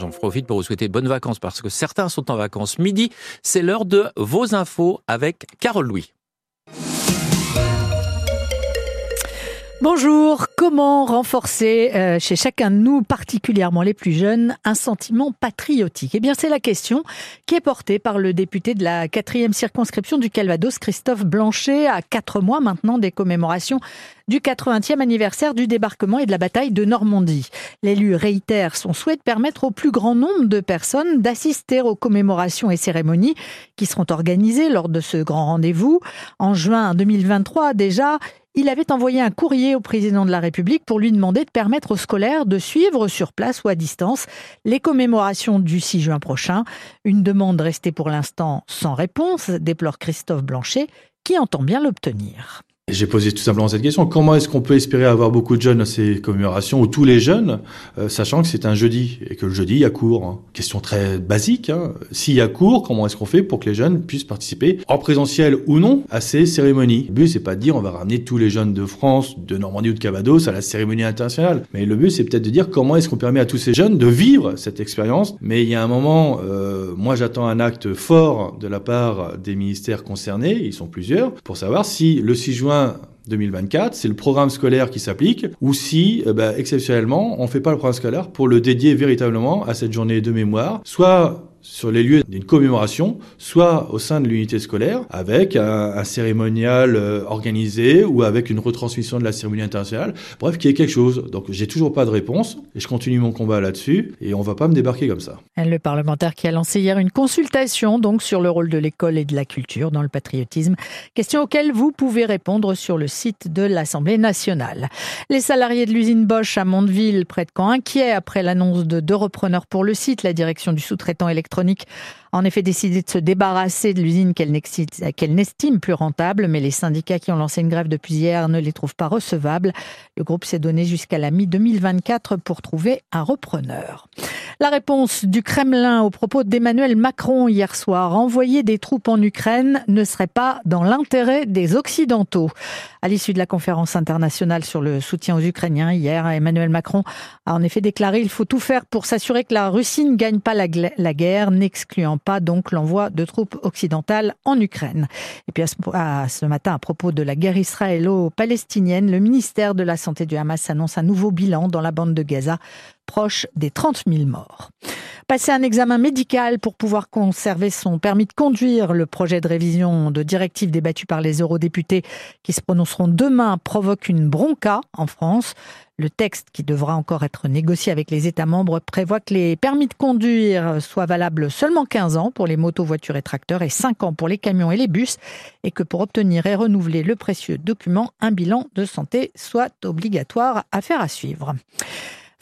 j'en profite pour vous souhaiter bonnes vacances parce que certains sont en vacances. Midi, c'est l'heure de vos infos avec Carole Louis. Bonjour, comment renforcer euh, chez chacun de nous, particulièrement les plus jeunes, un sentiment patriotique? Eh bien, c'est la question qui est portée par le député de la quatrième circonscription du Calvados, Christophe Blanchet, à quatre mois maintenant des commémorations du 80e anniversaire du débarquement et de la bataille de Normandie. L'élu réitère son souhait de permettre au plus grand nombre de personnes d'assister aux commémorations et cérémonies qui seront organisées lors de ce grand rendez-vous. En juin 2023 déjà, il avait envoyé un courrier au président de la République pour lui demander de permettre aux scolaires de suivre sur place ou à distance les commémorations du 6 juin prochain. Une demande restée pour l'instant sans réponse, déplore Christophe Blanchet, qui entend bien l'obtenir. J'ai posé tout simplement cette question. Comment est-ce qu'on peut espérer avoir beaucoup de jeunes à ces commémorations, ou tous les jeunes, euh, sachant que c'est un jeudi, et que le jeudi, il y a cours hein. Question très basique. Hein. S'il y a cours, comment est-ce qu'on fait pour que les jeunes puissent participer, en présentiel ou non, à ces cérémonies? Le but, c'est pas de dire on va ramener tous les jeunes de France, de Normandie ou de Cavados à la cérémonie internationale. Mais le but, c'est peut-être de dire comment est-ce qu'on permet à tous ces jeunes de vivre cette expérience? Mais il y a un moment, euh, moi j'attends un acte fort de la part des ministères concernés, ils sont plusieurs, pour savoir si le 6 juin 2024, c'est le programme scolaire qui s'applique, ou si, euh, bah, exceptionnellement, on ne fait pas le programme scolaire pour le dédier véritablement à cette journée de mémoire, soit sur les lieux d'une commémoration, soit au sein de l'unité scolaire, avec un, cérémonial euh, organisé ou avec une retransmission de la cérémonie internationale. Bref, qu'il y ait quelque chose. Donc, j'ai toujours pas de réponse et je continue mon combat là-dessus et on va pas me débarquer comme ça. Le parlementaire qui a lancé hier une consultation donc sur le rôle de l'école et de la culture dans le patriotisme, question auxquelles vous pouvez répondre sur le site de l'Assemblée nationale. Les salariés de l'usine Bosch à Mondeville, près de Caen, inquiets après l'annonce de deux repreneurs pour le site, la direction du sous-traitant électrique électronique a en effet décidé de se débarrasser de l'usine qu'elle n'estime plus rentable, mais les syndicats qui ont lancé une grève depuis hier ne les trouvent pas recevables. Le groupe s'est donné jusqu'à la mi-2024 pour trouver un repreneur. La réponse du Kremlin au propos d'Emmanuel Macron hier soir, envoyer des troupes en Ukraine ne serait pas dans l'intérêt des Occidentaux. À l'issue de la conférence internationale sur le soutien aux Ukrainiens hier, Emmanuel Macron a en effet déclaré il faut tout faire pour s'assurer que la Russie ne gagne pas la, guerre, n'excluant pas donc l'envoi de troupes occidentales en Ukraine. Et puis à ce, matin, à propos de la guerre israélo-palestinienne, le ministère de la Santé du Hamas annonce un nouveau bilan dans la bande de Gaza proche des 30 000 morts. Passer un examen médical pour pouvoir conserver son permis de conduire, le projet de révision de directive débattu par les eurodéputés qui se prononceront demain provoque une bronca en France. Le texte, qui devra encore être négocié avec les États membres, prévoit que les permis de conduire soient valables seulement 15 ans pour les motos, voitures et tracteurs et 5 ans pour les camions et les bus, et que pour obtenir et renouveler le précieux document, un bilan de santé soit obligatoire à faire à suivre.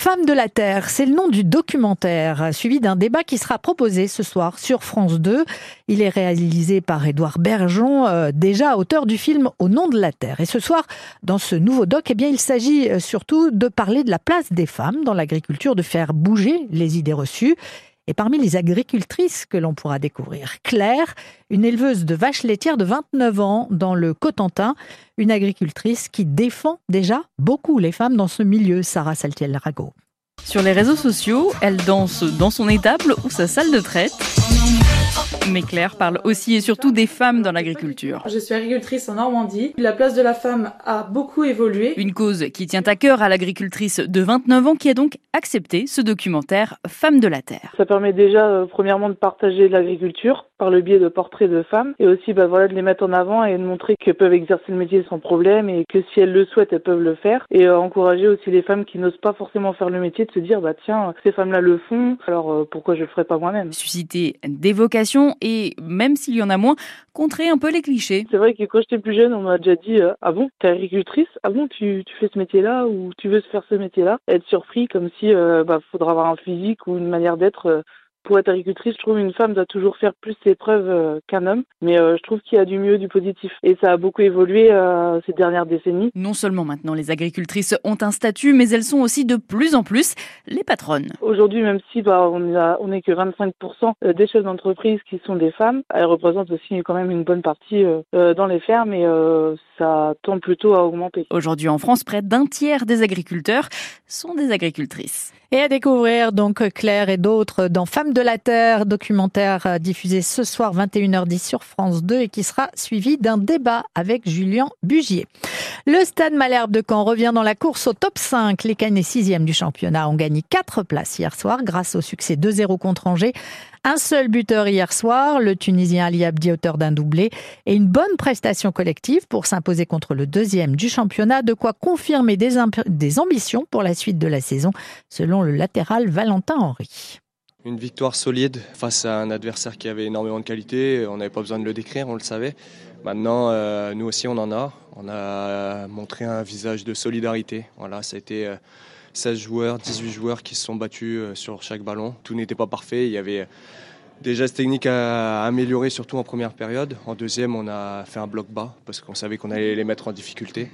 Femme de la Terre, c'est le nom du documentaire, suivi d'un débat qui sera proposé ce soir sur France 2. Il est réalisé par Édouard Bergeon, euh, déjà auteur du film Au nom de la Terre. Et ce soir, dans ce nouveau doc, eh il s'agit euh, surtout de parler de la place des femmes dans l'agriculture, de faire bouger les idées reçues et parmi les agricultrices que l'on pourra découvrir, Claire, une éleveuse de vaches laitières de 29 ans dans le Cotentin, une agricultrice qui défend déjà beaucoup les femmes dans ce milieu, Sarah Saltiel-Rago. Sur les réseaux sociaux, elle danse dans son étable ou sa salle de traite. Mais Claire parle aussi et surtout des femmes dans l'agriculture. Je suis agricultrice en Normandie. La place de la femme a beaucoup évolué. Une cause qui tient à cœur à l'agricultrice de 29 ans qui a donc accepté ce documentaire Femmes de la Terre. Ça permet déjà euh, premièrement de partager l'agriculture par le biais de portraits de femmes et aussi bah, voilà, de les mettre en avant et de montrer qu'elles peuvent exercer le métier sans problème et que si elles le souhaitent, elles peuvent le faire. Et euh, encourager aussi les femmes qui n'osent pas forcément faire le métier de se dire bah tiens, ces femmes-là le font, alors euh, pourquoi je le ferais pas moi-même? Susciter des vocations et même s'il y en a moins, contrer un peu les clichés. C'est vrai que quand j'étais plus jeune, on m'a déjà dit euh, Ah bon, t'es agricultrice? Ah bon, tu, fais ce métier-là ou tu veux faire ce métier-là? Être surpris comme si euh, bah, faudra avoir un physique ou une manière d'être pour être agricultrice, je trouve une femme doit toujours faire plus ses preuves euh, qu'un homme. Mais euh, je trouve qu'il y a du mieux, du positif. Et ça a beaucoup évolué euh, ces dernières décennies. Non seulement maintenant les agricultrices ont un statut, mais elles sont aussi de plus en plus les patronnes. Aujourd'hui, même si bah, on a, on est que 25% des chefs d'entreprise qui sont des femmes, elles représentent aussi quand même une bonne partie dans les fermes et ça tend plutôt à augmenter. Aujourd'hui en France, près d'un tiers des agriculteurs sont des agricultrices. Et à découvrir donc Claire et d'autres dans Femmes de la Terre, documentaire diffusé ce soir 21h10 sur France 2 et qui sera suivi d'un débat avec Julien Bugier. Le Stade Malherbe de Caen revient dans la course au top 5. Les Canets 6e du championnat ont gagné 4 places hier soir grâce au succès 2-0 contre Angers. Un seul buteur hier soir, le Tunisien Ali Abdi, auteur d'un doublé, et une bonne prestation collective pour s'imposer contre le deuxième du championnat, de quoi confirmer des ambitions pour la suite de la saison, selon le latéral Valentin Henry. Une victoire solide face à un adversaire qui avait énormément de qualité. On n'avait pas besoin de le décrire, on le savait. Maintenant, euh, nous aussi, on en a. On a montré un visage de solidarité. Voilà, ça a été 16 joueurs, 18 joueurs qui se sont battus euh, sur chaque ballon. Tout n'était pas parfait. Il y avait des gestes techniques à améliorer, surtout en première période. En deuxième, on a fait un bloc bas parce qu'on savait qu'on allait les mettre en difficulté.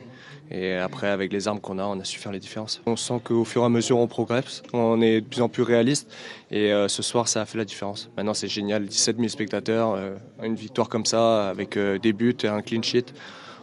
Et après, avec les armes qu'on a, on a su faire les différences. On sent qu'au fur et à mesure, on progresse, on est de plus en plus réaliste. Et euh, ce soir, ça a fait la différence. Maintenant, c'est génial. 17 000 spectateurs, euh, une victoire comme ça, avec euh, des buts et un clean sheet.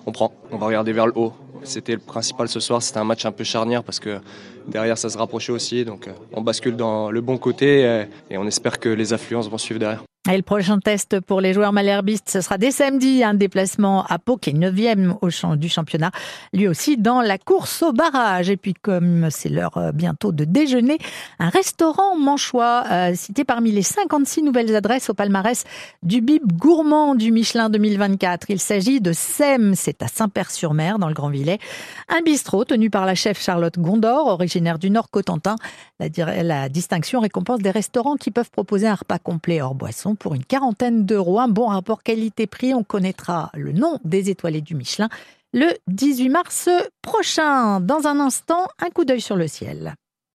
On prend, on va regarder vers le haut. C'était le principal ce soir, c'était un match un peu charnière parce que derrière ça se rapprochait aussi. Donc on bascule dans le bon côté et on espère que les affluences vont suivre derrière. Et le prochain test pour les joueurs malherbistes, ce sera dès samedi, un déplacement à Pau, qui est 9e au champ du championnat, lui aussi dans la course au barrage. Et puis comme c'est l'heure euh, bientôt de déjeuner, un restaurant manchois, euh, cité parmi les 56 nouvelles adresses au palmarès du bib gourmand du Michelin 2024. Il s'agit de SEM, c'est à Saint-Père-sur-Mer, dans le Grand Villet. Un bistrot tenu par la chef Charlotte Gondor, originaire du Nord-Cotentin. La, la distinction récompense des restaurants qui peuvent proposer un repas complet hors boisson pour une quarantaine d'euros. Un bon rapport qualité-prix. On connaîtra le nom des étoilés du Michelin le 18 mars prochain. Dans un instant, un coup d'œil sur le ciel.